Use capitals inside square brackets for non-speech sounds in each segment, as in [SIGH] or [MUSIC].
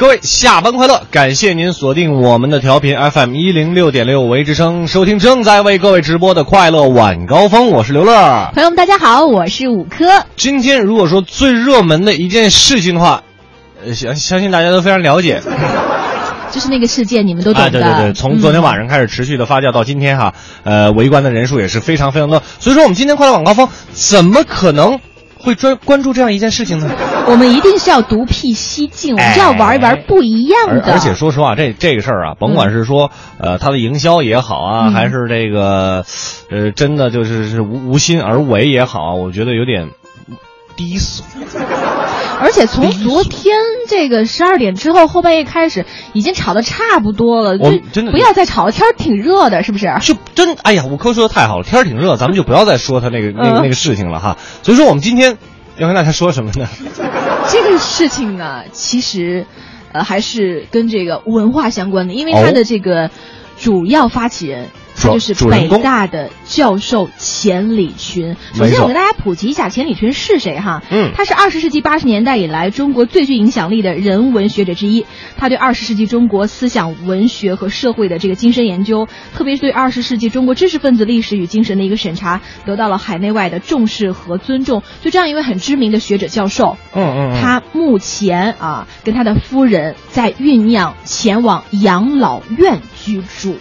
各位下班快乐！感谢您锁定我们的调频 FM 一零六点六维之声，收听正在为各位直播的快乐晚高峰，我是刘乐。朋友们，大家好，我是五科。今天如果说最热门的一件事情的话，呃，相相信大家都非常了解，就是那个事件，你们都懂的。哎，对对对，从昨天晚上开始持续的发酵到今天哈，呃，围观的人数也是非常非常多。所以说，我们今天快乐晚高峰怎么可能会专关注这样一件事情呢？我们一定是要独辟蹊径，我们就要玩一玩不一样的。而而且说实话，这这个事儿啊，甭管是说、呃它的营销也好啊，嗯还是这个呃真的就是是无无心而为也好啊，我觉得有点低俗。[LAUGHS] 而且从昨天这个十二点之后，后半夜开始，已经吵得差不多了。就真的不要再吵了，天儿挺热的，是不是？就真哎呀，五科说的太好了，天儿挺热，咱们就不要再说他那个那个嗯那个事情了哈。所以说，我们今天要跟大家说什么呢？[LAUGHS] 这个事情呢，其实，呃，还是跟这个文化相关的，因为哦它的这个主要发起人。他就是北大的教授钱理群。首先，我给大家普及一下钱理群是谁哈？嗯他是二十世纪八十年代以来中国最具影响力的人文学者之一。他对二十世纪中国思想文学和社会的这个精深研究，特别是对二十世纪中国知识分子历史与精神的一个审查，得到了海内外的重视和尊重。就这样一位很知名的学者教授，嗯嗯嗯，他目前啊跟他的夫人在酝酿前往养老院居住。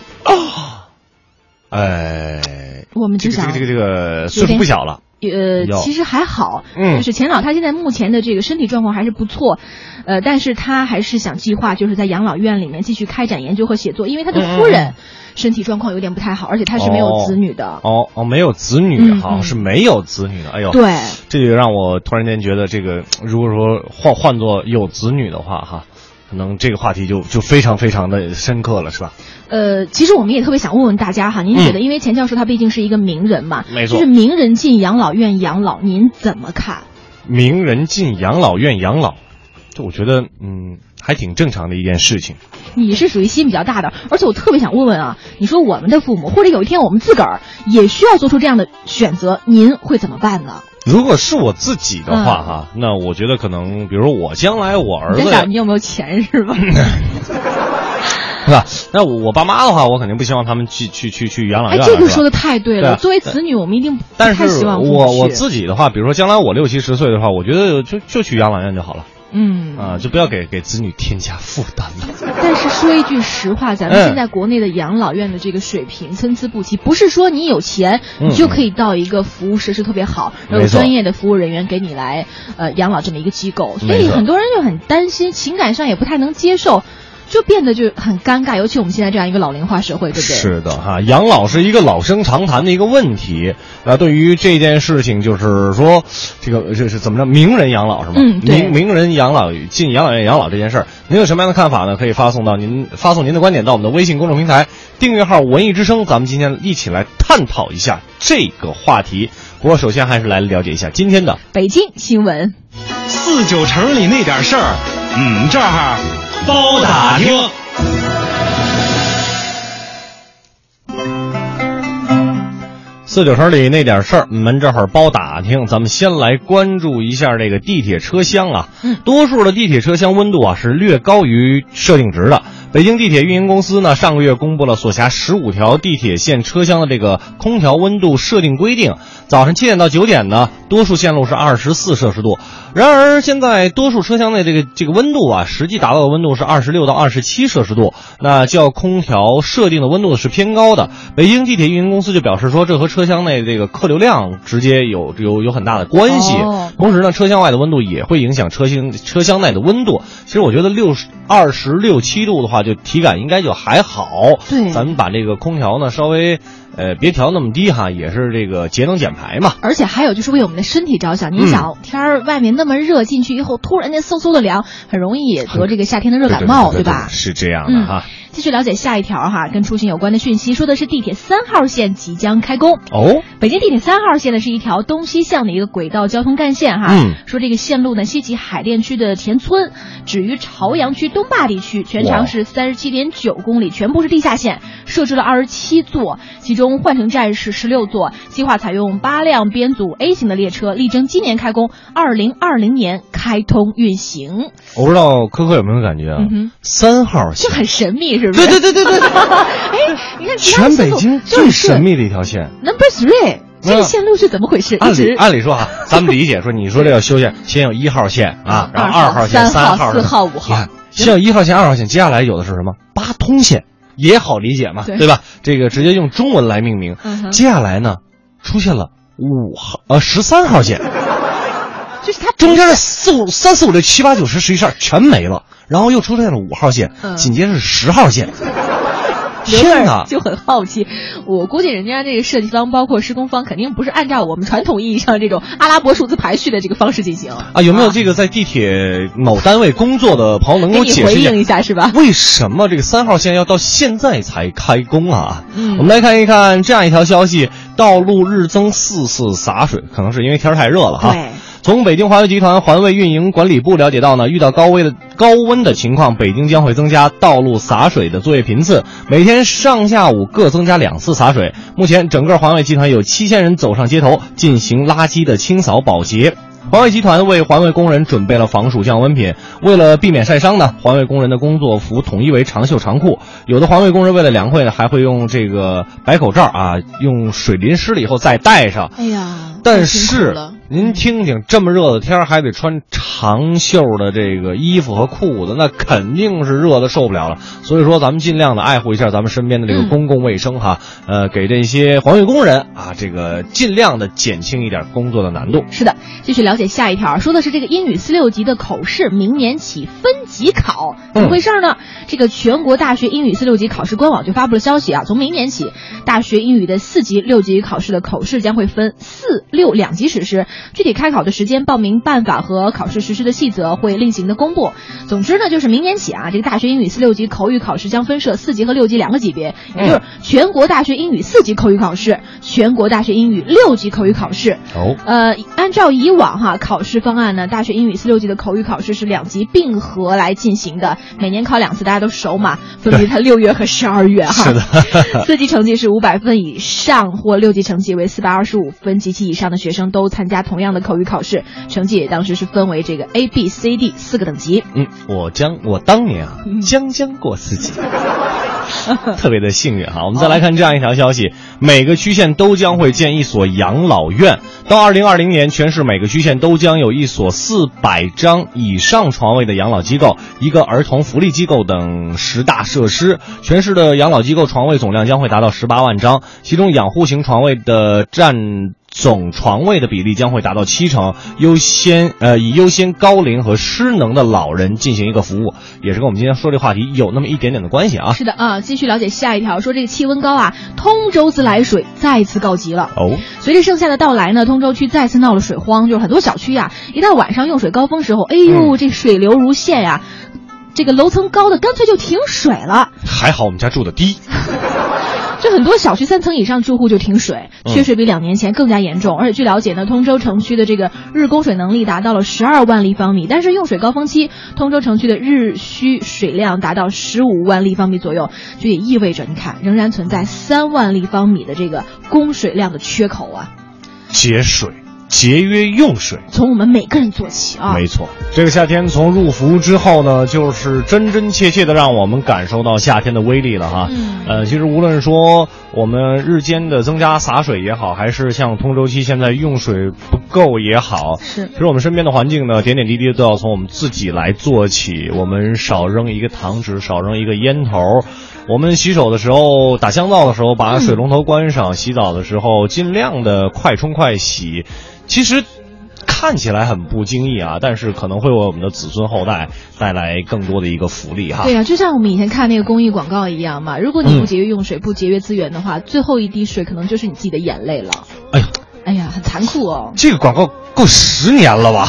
哎，我们这个这个这个这个岁数不小了。呃，其实还好，嗯。就是钱老他现在目前的这个身体状况还是不错，呃，但是他还是想计划就是在养老院里面继续开展研究和写作，因为他的夫嗯人身体状况有点不太好，而且他是没有子女的。哦哦，没有子女嗯哈，嗯。是没有子女的。哎呦，对，这个让我突然间觉得，这个如果说换换做有子女的话哈，可能这个话题就就非常非常的深刻了，是吧？呃，其实我们也特别想问问大家哈，您觉得，因为钱教授他毕竟是一个名人嘛，嗯没错就是名人进养老院养老，您怎么看？名人进养老院养老，这我觉得嗯还挺正常的一件事情。你是属于心比较大的，而且我特别想问问啊，你说我们的父母，或者有一天我们自个儿也需要做出这样的选择，您会怎么办呢？如果是我自己的话哈，那我觉得可能，比如说我将来我儿子你有没有钱是吧？[LAUGHS] 是吧？那我我爸妈的话，我肯定不希望他们去去去去养老哎，院了。是吧这个说的太对了。作为子女，我们一定不但是太希望我我去自己的话，比如说将来我六七十岁的话，我觉得就就去养老院就好了嗯啊，就不要给给子女添加负担了。[LAUGHS] 但是说一句实话，咱们嗯现在国内的养老院的这个水平参差不齐，不是说你有钱嗯你就可以到一个服务设施特别好，然后有专业的服务人员给你来呃养老这么一个机构，所以很多人就很担心，情感上也不太能接受。就变得就很尴尬，尤其我们现在这样一个老龄化社会，对不对？是的哈，养老是一个老生常谈的一个问题。那对于这件事情，就是说，这个这是怎么着？名人养老是吗？嗯名名人养老进养老院养老这件事儿，您有什么样的看法呢？可以发送到您发送您的观点到我们的微信公众平台订阅号“文艺之声”，咱们今天一起来探讨一下这个话题。不过，首先还是来了解一下今天的北京新闻。四九城里那点事儿，嗯，这儿包打听。四九城里那点事儿，我们这会儿包打听。咱们先来关注一下这个地铁车厢啊，嗯多数的地铁车厢温度啊是略高于设定值的。北京地铁运营公司呢，上个月公布了所辖十五条地铁线车厢的这个空调温度设定规定。早上七点到九点呢，多数线路是二十四摄氏度。然而，现在多数车厢内这个这个温度啊，实际达到的温度是二十六到二十七摄氏度，那较空调设定的温度是偏高的。北京地铁运营公司就表示说，这和车厢内这个客流量直接有有有很大的关系。哦同时呢，车厢外的温度也会影响车厢车厢内的温度。其实我觉得六十二十六七度的话，就体感应该就还好。对咱们把这个空调呢稍微呃，别调那么低哈，也是这个节能减排嘛。而且还有就是为我们的身体着想。你想，天儿外面那么热，进去以后突然间嗖嗖的凉，很容易得这个夏天的热感冒，对吧？是这样的哈。继续了解下一条哈，跟出行有关的讯息，说的是地铁三号线即将开工哦。北京地铁三号线呢是一条东西向的一个轨道交通干线哈。嗯。说这个线路呢西起海淀区的田村，止于朝阳区东坝地区，全长是三十七点九公里，全部是地下线，设置了二十七座，其中换乘站是十六座，计划采用八辆编组 A 型的列车，力争今年开工，二零二零年开通运行。我不知道科科有没有感觉啊？三号线就很神秘，是不是？对对对对对。[LAUGHS] 哎，你看，全北京最神秘的一条线，Number Three，这个线路是怎么回事？按理按理说哈，咱们理解说，你说这要修线，[LAUGHS] 先有一号线啊，然后二号线、三号、四号、五号，先有一号线、二号线，接下来有的是什么？八通线，也好理解嘛，对吧？这个直接用中文来命名。接下来呢，出现了五号呃十三号线，[LAUGHS] 就是它中间的四五三四五六七八九十十一十二全没了。然后又出现了五号线，紧接着是十号线。天哪，就很好奇。我估计人家这个设计方，包括施工方，肯定不是按照我们传统意义上这种阿拉伯数字排序的这个方式进行啊。有没有这个在地铁某单位工作的朋友能给我解释一下，是吧？为什么这个三号线要到现在才开工啊？嗯，我们来看一看这样一条消息：道路日增四次洒水，可能是因为天太热了哈。对。从北京环卫集团环卫运营管理部了解到呢，遇到高温的高温的情况，北京将会增加道路洒水的作业频次，每天上下午各增加两次洒水。目前，整个环卫集团有七千人走上街头进行垃圾的清扫保洁。环卫集团为环卫工人准备了防暑降温品，为了避免晒伤呢，环卫工人的工作服统一为长袖长裤。有的环卫工人为了凉快呢，还会用这个白口罩啊，用水淋湿了以后再戴上。哎呀，但是。您听听，这么热的天儿还得穿长袖的这个衣服和裤子，那肯定是热的受不了了。所以说，咱们尽量的爱护一下咱们身边的这个公共卫生哈。呃，给这些环卫工人啊，这个尽量的减轻一点工作的难度。是的，继续了解下一条，说的是这个英语四六级的口试明年起分级考，怎么回事呢？这个全国大学英语四六级考试官网就发布了消息啊，从明年起，大学英语的四级、六级考试的口试将会分四六两级实施。具体开考的时间、报名办法和考试实施的细则会另行的公布。总之呢，就是明年起啊，这个大学英语四六级口语考试将分设四级和六级两个级别，也就是全国大学英语四级口语考试、全国大学英语六级口语考试。哦，呃，按照以往哈考试方案呢，大学英语四六级的口语考试是两级并合来进行的，每年考两次，大家都熟嘛，分别在 [LAUGHS] 六月和十二月哈。是的，[LAUGHS] [LAUGHS] 四级成绩是五百分以上或六级成绩为四百二十五分及其以上的学生都参加。同样的口语考试成绩也，当时是分为这个 A、B、C、D 四个等级。嗯，我将我当年啊，将将过四级，[LAUGHS] 特别的幸运哈。我们再来看这样一条消息：每个区县都将会建一所养老院。到二零二零年，全市每个区县都将有一所四百张以上床位的养老机构，一个儿童福利机构等十大设施。全市的养老机构床位总量将会达到十八万张，其中养护型床位的占。总床位的比例将会达到七成，优先呃以优先高龄和失能的老人进行一个服务，也是跟我们今天说这话题有那么一点点的关系啊。是的啊，继续了解下一条，说这个气温高啊，通州自来水再次告急了哦。随着盛夏的到来呢，通州区再次闹了水荒，就是很多小区呀，一到晚上用水高峰时候，哎呦，这水流如线呀，这个楼层高的干脆就停水了。还好我们家住的低。[LAUGHS] 这很多小区三层以上住户就停水，缺水比两年前更加严重。而且据了解呢，通州城区的这个日供水能力达到了十二万立方米，但是用水高峰期，通州城区的日需水量达到十五万立方米左右，就也意味着你看仍然存在三万立方米的这个供水量的缺口啊，节水。节约用水，从我们每个人做起啊！没错，这个夏天从入伏之后呢，就是真真切切的让我们感受到夏天的威力了哈。嗯，呃，其实无论说我们日间的增加洒水也好，还是像通州期现在用水不够也好，是，其实我们身边的环境呢，点点滴滴都要从我们自己来做起。我们少扔一个糖纸，少扔一个烟头。我们洗手的时候，打香皂的时候，把水龙头关上；洗澡的时候，尽量的快冲快洗。其实。看起来很不经意啊，但是可能会为我们的子孙后代带来更多的一个福利哈。对呀、就像我们以前看那个公益广告一样嘛，如果你不节约用水，不节约资源的话，最后一滴水可能就是你自己的眼泪了。哎呀，哎呀，很残酷哦。这个广告够十年了吧？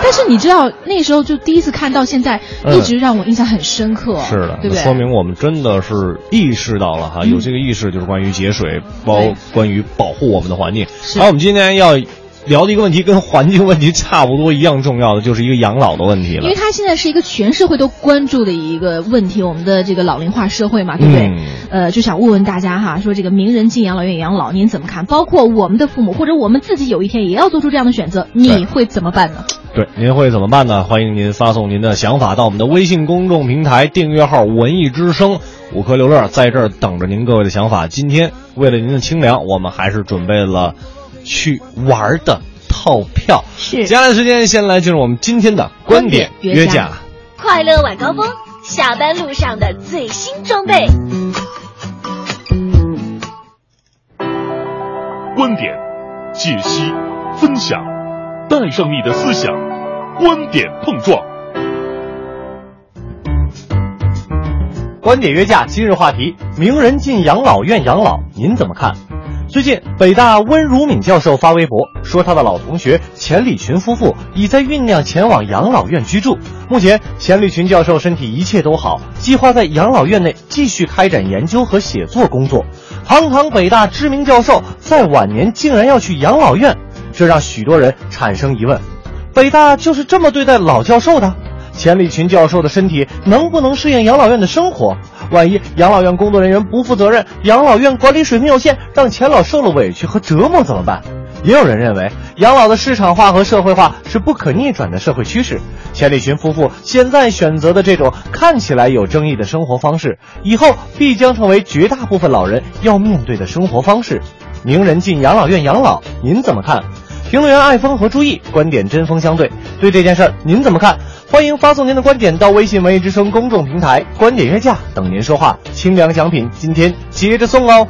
但是你知道，那时候就第一次看到，现在嗯一直让我印象很深刻。是的，对不对？说明我们真的是意识到了哈，有这个意识就是关于节水，包关于保护我们的环境。是好，我们今天要聊的一个问题跟环境问题差不多一样重要的，就是一个养老的问题了因为。它现在是一个全社会都关注的一个问题，我们的这个老龄化社会嘛，对不对？嗯呃，就想问问大家哈，说这个名人进养老院养老，您怎么看？包括我们的父母或者我们自己有一天也要做出这样的选择，你会怎么办呢？对，您会怎么办呢？欢迎您发送您的想法到我们的微信公众平台订阅号“文艺之声”，五颗六乐在这儿等着您各位的想法。今天为了您的清凉，我们还是准备了去玩儿的套票。是接下来的时间，先来进入我们今天的观点约约架。快乐晚高峰，下班路上的最新装备。观点、解析、分享，带上你的思想，观点碰撞。观点约架，今日话题：名人进养老院养老，您怎么看？最近，北大温如敏教授发微博说，他的老同学钱理群夫妇已在酝酿前往养老院居住。目前，钱理群教授身体一切都好，计划在养老院内继续开展研究和写作工作。堂堂北大知名教授，在晚年竟然要去养老院，这让许多人产生疑问：北大就是这么对待老教授的？钱理群教授的身体能不能适应养老院的生活？万一养老院工作人员不负责任，养老院管理水平有限，让钱老受了委屈和折磨怎么办？也有人认为，养老的市场化和社会化是不可逆转的社会趋势。钱理群夫妇现在选择的这种看起来有争议的生活方式，以后必将成为绝大部分老人要面对的生活方式。名人进养老院养老，您怎么看？评论员艾峰和朱毅观点针锋相对，对这件事儿您怎么看？欢迎发送您的观点到微信“文艺之声”公众平台“观点约架”，等您说话。清凉奖品今天接着送哦。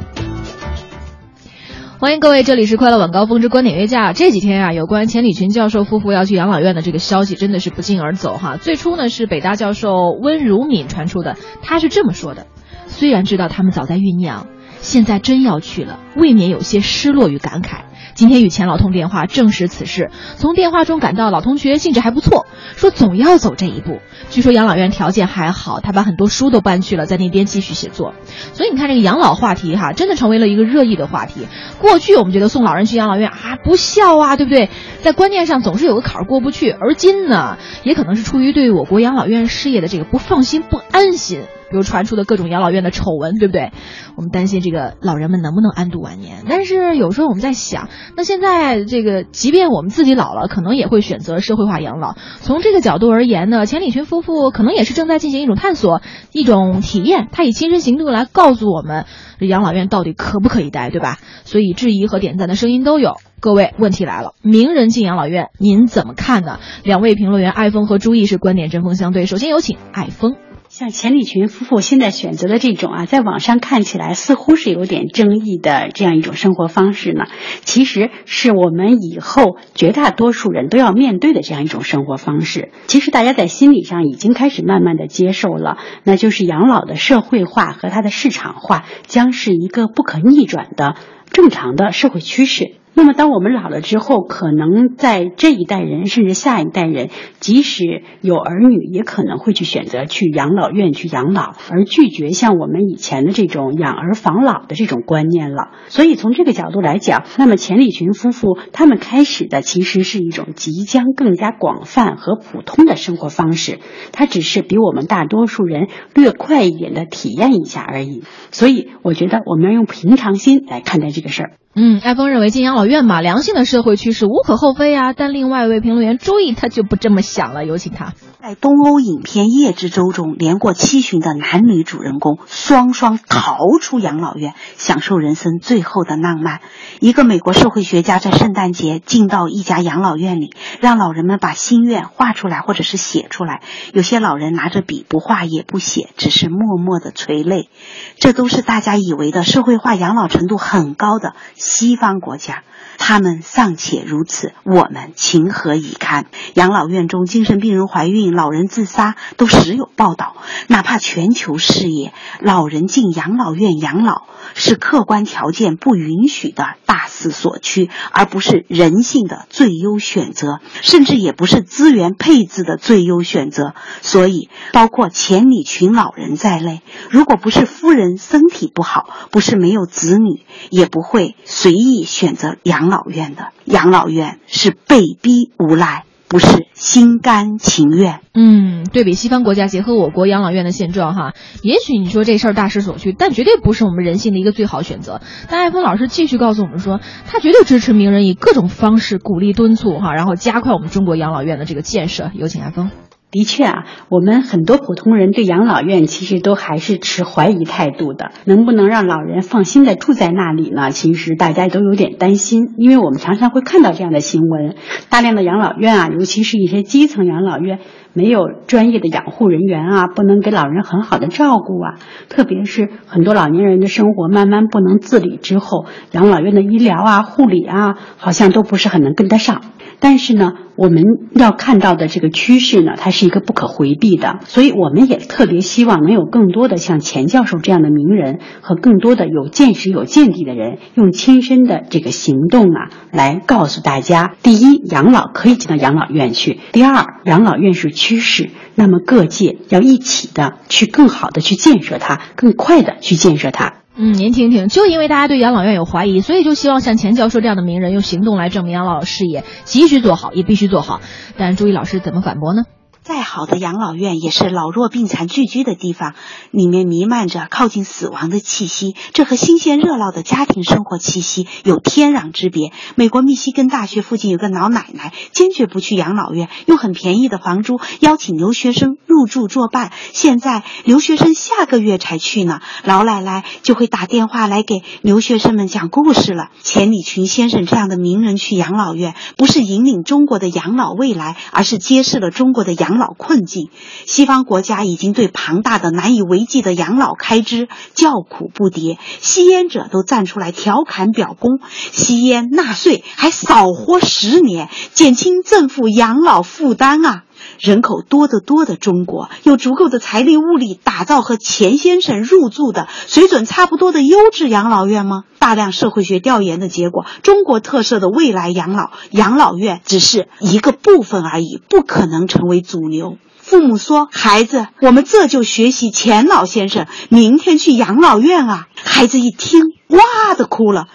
欢迎各位，这里是快乐晚高峰之观点约架。这几天啊，有关钱理群教授夫妇要去养老院的这个消息，真的是不胫而走哈。最初呢是北大教授温如敏传出的，他是这么说的：虽然知道他们早在酝酿，现在真要去了，未免有些失落与感慨。今天与钱老通电话证实此事，从电话中感到老同学兴致还不错，说总要走这一步。据说养老院条件还好，他把很多书都搬去了，在那边继续写作。所以你看这个养老话题哈，真的成为了一个热议的话题。过去我们觉得送老人去养老院啊不孝啊，对不对？在观念上总是有个坎儿过不去。而今呢，也可能是出于对我国养老院事业的这个不放心、不安心。比如传出的各种养老院的丑闻，对不对？我们担心这个老人们能不能安度晚年。但是有时候我们在想，那现在这个，即便我们自己老了，可能也会选择社会化养老。从这个角度而言呢，钱理群夫妇可能也是正在进行一种探索、一种体验。他以亲身行动来告诉我们，养老院到底可不可以待，对吧？所以质疑和点赞的声音都有。各位，问题来了，名人进养老院，您怎么看呢？两位评论员艾峰和朱毅是观点针锋相对。首先有请艾峰。像钱理群夫妇现在选择的这种啊，在网上看起来似乎是有点争议的这样一种生活方式呢，其实是我们以后绝大多数人都要面对的这样一种生活方式。其实大家在心理上已经开始慢慢的接受了，那就是养老的社会化和它的市场化将是一个不可逆转的正常的社会趋势。那么，当我们老了之后，可能在这一代人甚至下一代人，即使有儿女，也可能会去选择去养老院去养老，而拒绝像我们以前的这种养儿防老的这种观念了。所以，从这个角度来讲，那么钱理群夫妇他们开始的其实是一种即将更加广泛和普通的生活方式，它只是比我们大多数人略快一点的体验一下而已。所以，我觉得我们要用平常心来看待这这个事儿。嗯，艾峰认为进养老院嘛，良性的社会趋势无可厚非啊。但另外一位评论员朱毅他就不这么想了，有请他。在东欧影片《夜之舟》中，连过七旬的男女主人公双双逃出养老院，享受人生最后的浪漫。一个美国社会学家在圣诞节进到一家养老院里，让老人们把心愿画出来或者是写出来。有些老人拿着笔，不画也不写，只是默默的垂泪。这都是大家以为的社会化养老程度很高的西方国家。他们尚且如此，我们情何以堪？养老院中精神病人怀孕、老人自杀都时有报道。哪怕全球视野，老人进养老院养老是客观条件不允许的大势所趋，而不是人性的最优选择，甚至也不是资源配置的最优选择。所以，包括钱理群老人在内，如果不是夫人身体不好，不是没有子女，也不会随意选择养老院的。养老院是被逼无奈。不是心甘情愿。嗯，对比西方国家，结合我国养老院的现状，哈，也许你说这事儿大势所趋，但绝对不是我们人性的一个最好选择。但艾峰老师继续告诉我们说，他绝对支持名人以各种方式鼓励敦促，哈，然后加快我们中国养老院的这个建设。有请艾峰。的确啊，我们很多普通人对养老院其实都还是持怀疑态度的。能不能让老人放心的住在那里呢？其实大家都有点担心，因为我们常常会看到这样的新闻：大量的养老院啊，尤其是一些基层养老院，没有专业的养护人员啊，不能给老人很好的照顾啊。特别是很多老年人的生活慢慢不能自理之后，养老院的医疗啊、护理啊，好像都不是很能跟得上。但是呢，我们要看到的这个趋势呢，它是一个不可回避的，所以我们也特别希望能有更多的像钱教授这样的名人和更多的有见识、有见地的人，用亲身的这个行动啊，来告诉大家：第一，养老可以进到养老院去；第二，养老院是趋势，那么各界要一起的去更好的去建设它，更快的去建设它。嗯，您听听，就因为大家对养老院有怀疑，所以就希望像钱教授这样的名人用行动来证明养老事业急需做好，也必须做好。但朱毅老师怎么反驳呢？再好的养老院也是老弱病残聚居的地方，里面弥漫着靠近死亡的气息，这和新鲜热闹的家庭生活气息有天壤之别。美国密西根大学附近有个老奶奶，坚决不去养老院，用很便宜的房租邀请留学生入住作伴。现在留学生下个月才去呢，老奶奶就会打电话来给留学生们讲故事了。钱理群先生这样的名人去养老院，不是引领中国的养老未来，而是揭示了中国的养。老困境，西方国家已经对庞大的难以为继的养老开支叫苦不迭，吸烟者都站出来调侃表功：吸烟纳税还少活十年，减轻政府养老负担啊！人口多得多的中国，有足够的财力物力打造和钱先生入住的水准差不多的优质养老院吗？大量社会学调研的结果，中国特色的未来养老养老院只是一个部分而已，不可能成为主流。父母说：“孩子，我们这就学习钱老先生，明天去养老院啊！”孩子一听，哇的哭了：“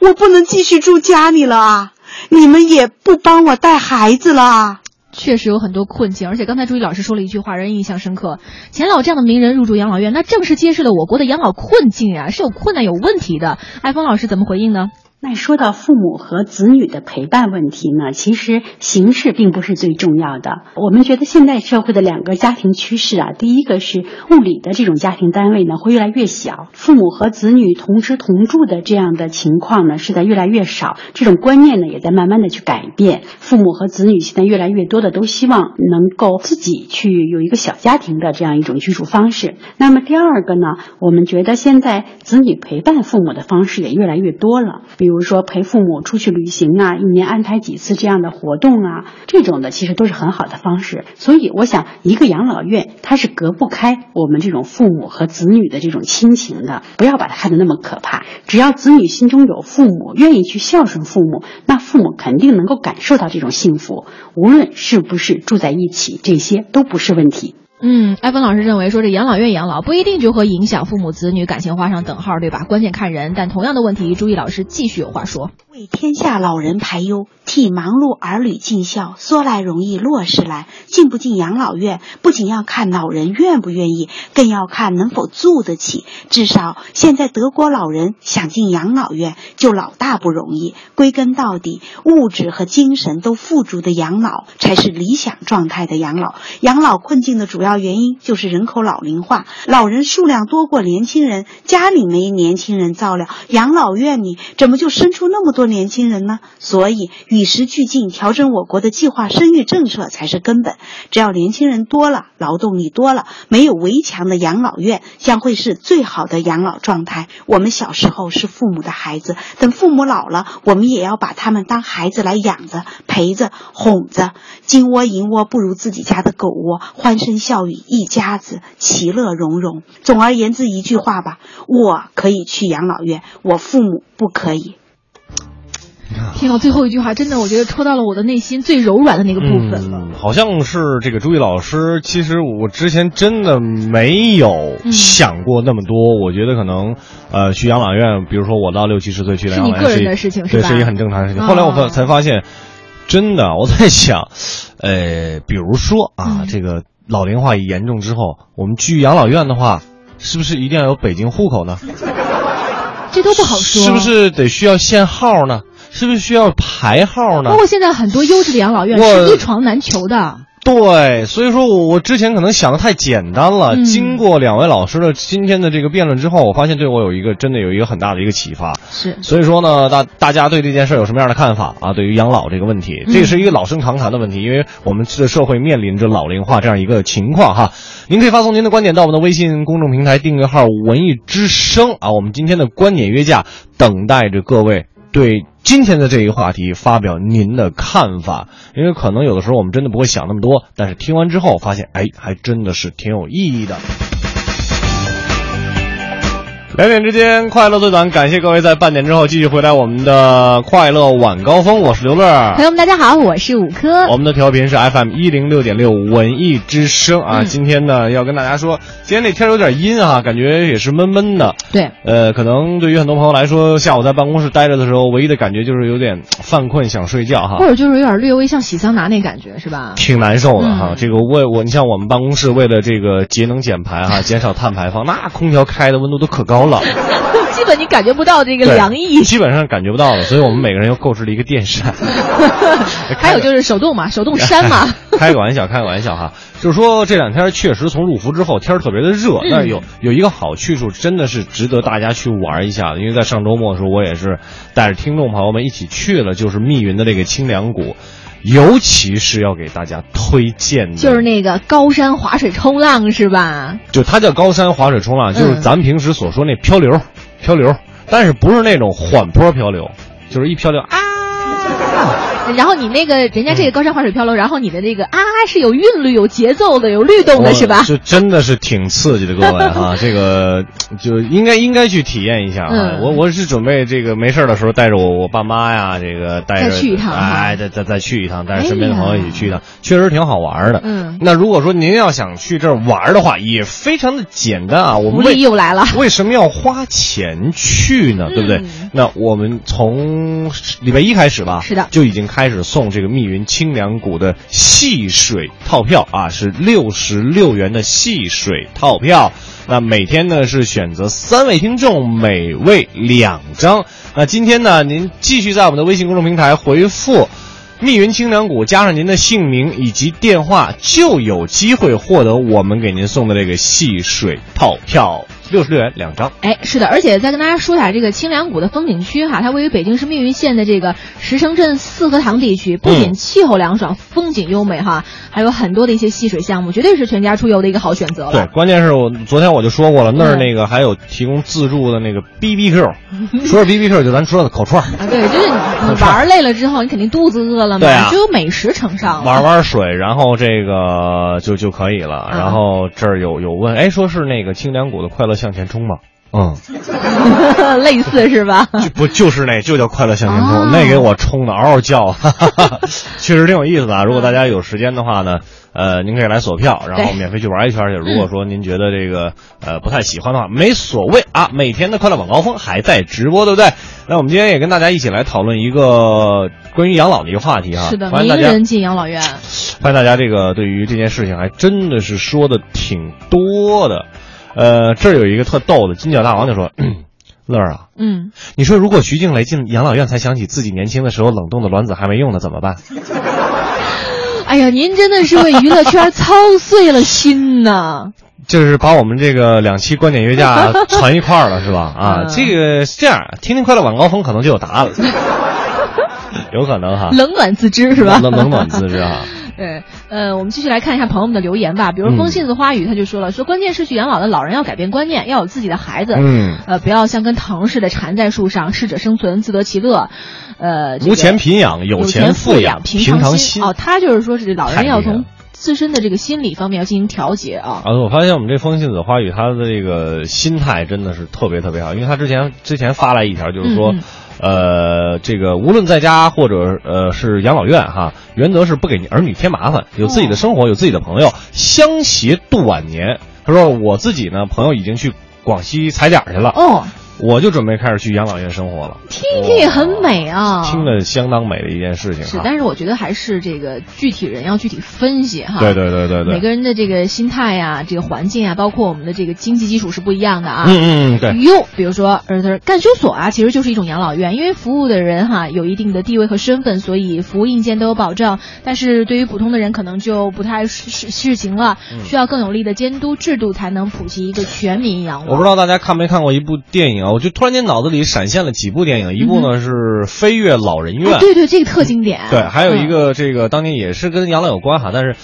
我不能继续住家里了啊！你们也不帮我带孩子了啊！”确实有很多困境，而且刚才朱毅老师说了一句话，让人印象深刻。钱老这样的名人入住养老院，那正是揭示了我国的养老困境啊，是有困难、有问题的。艾峰老师怎么回应呢？那说到父母和子女的陪伴问题呢，其实形式并不是最重要的。我们觉得现代社会的两个家庭趋势啊，第一个是物理的这种家庭单位呢会越来越小，父母和子女同吃同住的这样的情况呢是在越来越少，这种观念呢也在慢慢的去改变。父母和子女现在越来越多的都希望能够自己去有一个小家庭的这样一种居住方式。那么第二个呢，我们觉得现在子女陪伴父母的方式也越来越多了，比。比如说陪父母出去旅行啊，一年安排几次这样的活动啊，这种的其实都是很好的方式。所以我想，一个养老院它是隔不开我们这种父母和子女的这种亲情的，不要把它看得那么可怕。只要子女心中有父母，愿意去孝顺父母，那父母肯定能够感受到这种幸福。无论是不是住在一起，这些都不是问题。嗯，艾芬老师认为说这养老院养老不一定就和影响父母子女感情画上等号，对吧？关键看人。但同样的问题，朱毅老师继续有话说：为天下老人排忧，替忙碌儿女尽孝，说来容易落实来。进不进养老院，不仅要看老人愿不愿意，更要看能否住得起。至少现在德国老人想进养老院就老大不容易。归根到底，物质和精神都富足的养老才是理想状态的养老。养老困境的主要原因就是人口老龄化，老人数量多过年轻人，家里没年轻人照料，养老院里怎么就生出那么多年轻人呢？所以与时俱进，调整我国的计划生育政策才是根本。只要年轻人多了，劳动力多了，没有围墙的养老院将会是最好的养老状态。我们小时候是父母的孩子，等父母老了，我们也要把他们当孩子来养着、陪着、哄着。金窝银窝不如自己家的狗窝，欢声笑语，一家子其乐融融。总而言之，一句话吧，我可以去养老院，我父母不可以。听到最后一句话，真的我觉得戳到了我的内心最柔软的那个部分了。嗯，好像是这个朱毅老师，其实我之前真的没有想过那么多。我觉得可能，呃，去养老院，比如说我到六七十岁去养老院，是你个人的事情，对，是一个很正常的事情。后来我才发现，真的我在想，呃，比如说啊，这个老龄化严重之后，我们去养老院的话，是不是一定要有北京户口呢？这都不好说，是不是得需要限号呢？是不是需要排号呢？包括现在很多优质的养老院是一床难求的。对，所以说我我之前可能想的太简单了。嗯、经过两位老师的今天的这个辩论之后，我发现对我有一个真的有一个很大的一个启发。是，所以说呢，大大家对这件事有什么样的看法啊？对于养老这个问题，这也是一个老生常谈的问题，因为我们的社会面临着老龄化这样一个情况哈。您可以发送您的观点到我们的微信公众平台订阅号“文艺之声”啊，我们今天的观点约架等待着各位。对今天的这一话题发表您的看法，因为可能有的时候我们真的不会想那么多，但是听完之后发现，哎，还真的是挺有意义的。两点之间，快乐最短。感谢各位在半点之后继续回来我们的快乐晚高峰，我是刘乐。朋友们，大家好，我是五科。我们的调频是 FM 一零六点六文艺之声啊。嗯、今天呢，要跟大家说，今天这天有点阴啊，感觉也是闷闷的。对，呃，可能对于很多朋友来说，下午在办公室待着的时候，唯一的感觉就是有点犯困，想睡觉哈，或者就是有点略微像洗桑拿那感觉，是吧？挺难受的哈。嗯、这个为我，你像我们办公室为了这个节能减排哈，减少碳排放，那空调开的温度都可高了。[LAUGHS] 基本你感觉不到这个凉意，基本上感觉不到了，所以我们每个人又购置了一个电扇。[LAUGHS] 还有就是手动嘛，手动扇嘛。[LAUGHS] 开个玩笑，开个玩笑哈，就是说这两天确实从入伏之后天特别的热，但是有有一个好去处，真的是值得大家去玩一下的。因为在上周末的时候，我也是带着听众朋友们一起去了，就是密云的这个清凉谷。尤其是要给大家推荐的，就是那个高山滑水冲浪，是吧？就它叫高山滑水冲浪，就是咱们平时所说那漂流，漂流，但是不是那种缓坡漂流，就是一漂流啊。然后你那个人家这个高山滑水漂流，然后你的那个啊是有韵律、有节奏的、有律动的，是吧？就真的是挺刺激的，各位哈，[LAUGHS] 这个就应该应该去体验一下啊。嗯、我我是准备这个没事的时候带着我我爸妈呀，这个带着再去一趟，哎，再再再去一趟，带着身边的朋友一起去一趟，确实挺好玩的。嗯，那如果说您要想去这儿玩的话，也非常的简单啊。我们为又来了，为什么要花钱去呢？对不对？嗯、那我们从礼拜一开始吧，是的，就已经开开始送这个密云清凉谷的戏水套票啊，是六十六元的戏水套票。那每天呢是选择三位听众，每位两张。那今天呢，您继续在我们的微信公众平台回复“密云清凉谷”，加上您的姓名以及电话，就有机会获得我们给您送的这个戏水套票。六十六元两张，哎，是的，而且再跟大家说一下这个清凉谷的风景区哈，它位于北京市密云县的这个石城镇四合塘地区，不仅气候凉爽、风景优美哈，还有很多的一些戏水项目，绝对是全家出游的一个好选择了。对，关键是我昨天我就说过了，那儿那个还有提供自助的那个 B B Q，[LAUGHS] 说是 B B Q 就咱说的烤串啊，对，就是你 [LAUGHS] 你玩累了之后，你肯定肚子饿了嘛，就有美食呈上，玩玩水，然后这个就就可以了。然后这儿有有问，哎，说是那个清凉谷的快乐向前冲嘛？嗯，[LAUGHS] 类似是吧？就不就是那就叫快乐向前冲，哦那给我冲的嗷嗷叫，哈哈哈，确实挺有意思的啊。如果大家有时间的话呢，呃，您可以来索票，然后免费去玩一圈去。如果说您觉得这个呃不太喜欢的话，没所谓啊。每天的快乐晚高峰还在直播，对不对？那我们今天也跟大家一起来讨论一个关于养老的一个话题啊。是的，名发现大家人进养老院。发现大家这个对于这件事情还真的是说的挺多的。呃，这儿有一个特逗的，金角大王就说：“嗯 [CLEARS THROAT] 乐儿啊，嗯，你说如果徐静蕾进养老院才想起自己年轻的时候冷冻的卵子还没用呢，怎么办？哎呀，您真的是为娱乐圈操碎了心呐！[LAUGHS] 就是把我们这个两期观点约架传一块儿了，是吧？[LAUGHS] 啊，嗯这个是这样，听听快乐晚高峰可能就有答案了，[LAUGHS] 有可能哈，冷暖自知是吧？冷冷暖自知哈。对，呃，我们继续来看一下朋友们的留言吧。比如嗯。风信子花语，他就说了，说关键是去养老的老人要改变观念，要有自己的孩子，嗯，呃，不要像跟藤似的缠在树上，适者生存，自得其乐，呃，这个无钱贫养，有钱富养，平平常心。哦，他就是说是老人要从自身的这个心理方面要进行调节啊。啊，我发现我们这风信子花语，他的这个心态真的是特别特别好，因为他之前之前发来一条，就是说，呃，这个无论在家或者呃是养老院哈，原则是不给儿女添麻烦，有自己的生活，有自己的朋友，相携度晚年。他说我自己呢，朋友已经去广西踩点去了，哦，我就准备开始去养老院生活了。听一听也很美啊。听着相当美的一件事情是，但是我觉得还是这个具体人要具体分析哈。对对对对对，每个人的这个心态呀、这个环境啊，包括我们的这个经济基础是不一样的啊。嗯嗯嗯，对。哟，比如说，呃，他干休所啊，其实就是一种养老院，因为服务的人哈有一定的地位和身份，所以服务硬件都有保障。但是对于普通的人，可能就不太实实实行了，嗯需要更有力的监督制度，才能普及一个全民养老。我不知道大家看没看过一部电影啊，我就突然间脑子里闪现了几部电影，一部呢是《飞越老人院哎》，对对，这个特经典。对，还有一嗯个这个当年也是跟养老有关哈，但是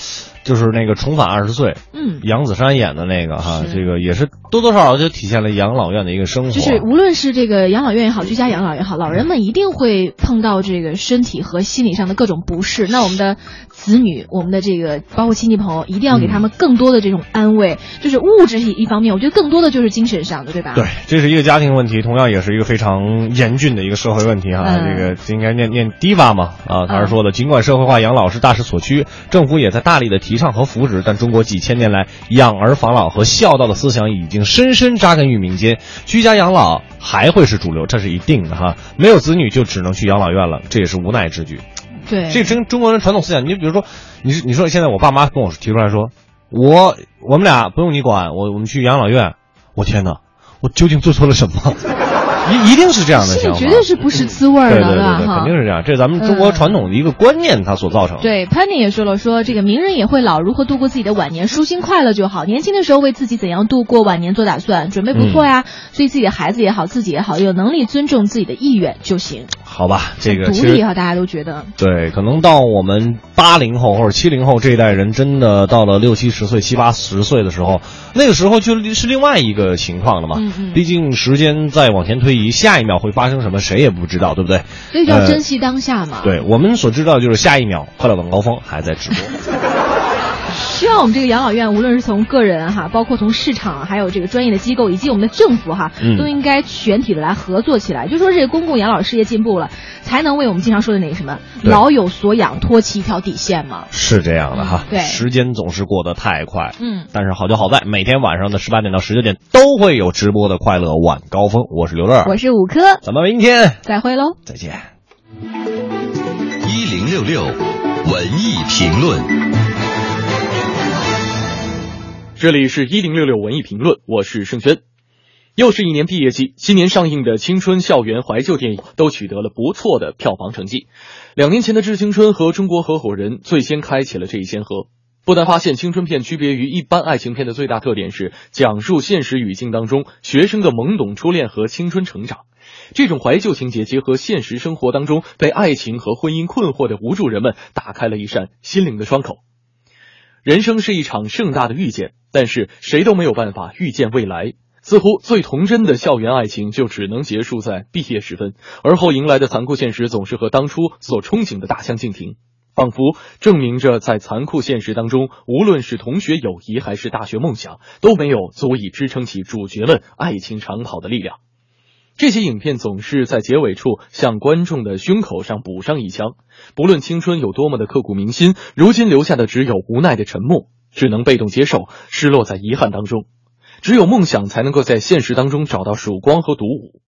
就是那个重返二十岁，嗯，杨子姗演的那个哈，这个也是多多少少就体现了养老院的一个生活。就是无论是这个养老院也好，居家养老也好，老人们一定会碰到这个身体和心理上的各种不适。那我们的子女，我们的这个包括亲戚朋友，一定要给他们更多的这种安慰。就是物质是一方面，我觉得更多的就是精神上的，对吧？对，这是一个家庭问题，同样也是一个非常严峻的一个社会问题哈。嗯这个应该念念低吧嘛啊，他是说的，尽管社会化养老是大势所趋，政府也在大力的提倡和扶植，但中国几千年来养儿防老和孝道的思想已经深深扎根于民间，居家养老还会是主流，这是一定的哈。没有子女就只能去养老院了，这也是无奈之举。对，这跟中国人传统思想，你就比如说，你是你说现在我爸妈跟我提出来说，我我们俩不用你管，我我们去养老院，我天哪，我究竟做错了什么？一一定是这样的心想法，里绝对是不是滋味儿的，对吧哈肯定是这样，这是咱们中国传统的一个观念，它所造成的。对，Penny 也说了，说这个名人也会老，如何度过自己的晚年，舒心快乐就好。年轻的时候为自己怎样度过晚年做打算，准备不错呀。所以自己的孩子也好，自己也好，有能力尊重自己的意愿就行。好吧，这个独其实立哈，大家都觉得对，可能到我们八零后或者七零后这一代人，真的到了六七十岁、七八十岁的时候，那个时候就是另外一个情况了嘛。嗯嗯毕竟时间在往前推移，下一秒会发生什么，谁也不知道，对不对？所以就要呃珍惜当下嘛。，对我们所知道，就是下一秒快乐晚高峰还在直播。[LAUGHS] 希望我们这个养老院，无论是从个人哈，包括从市场，还有这个专业的机构，以及我们的政府哈，嗯都应该全体的来合作起来。就说这个公共养老事业进步了，才能为我们经常说的那个什么老有所养，托起一条底线嘛。是这样的哈，对时间总是过得太快。嗯，但是好就好在每天晚上的十八点到十九点都会有直播的快乐晚高峰。我是刘乐，我是五科，咱们明天再会喽。再见。一零六六文艺评论。这里是一零六六文艺评论，我是盛轩。又是一年毕业季，今年上映的青春校园怀旧电影都取得了不错的票房成绩。两年前的《致青春》和《中国合伙人》最先开启了这一先河。不难发现，青春片区别于一般爱情片的最大特点是讲述现实语境当中学生的懵懂初恋和青春成长。这种怀旧情节结合现实生活当中被爱情和婚姻困惑的无助人们，打开了一扇心灵的窗口。人生是一场盛大的遇见，但是谁都没有办法预见未来。似乎最童真的校园爱情就只能结束在毕业时分，而后迎来的残酷现实总是和当初所憧憬的大相径庭。仿佛证明着在残酷现实当中，无论是同学友谊还是大学梦想，都没有足以支撑起主角们爱情长跑的力量。这些影片总是在结尾处向观众的胸口上补上一枪，不论青春有多么的刻骨铭心，如今留下的只有无奈的沉默，只能被动接受，失落在遗憾当中。只有梦想才能够在现实当中找到曙光和独舞。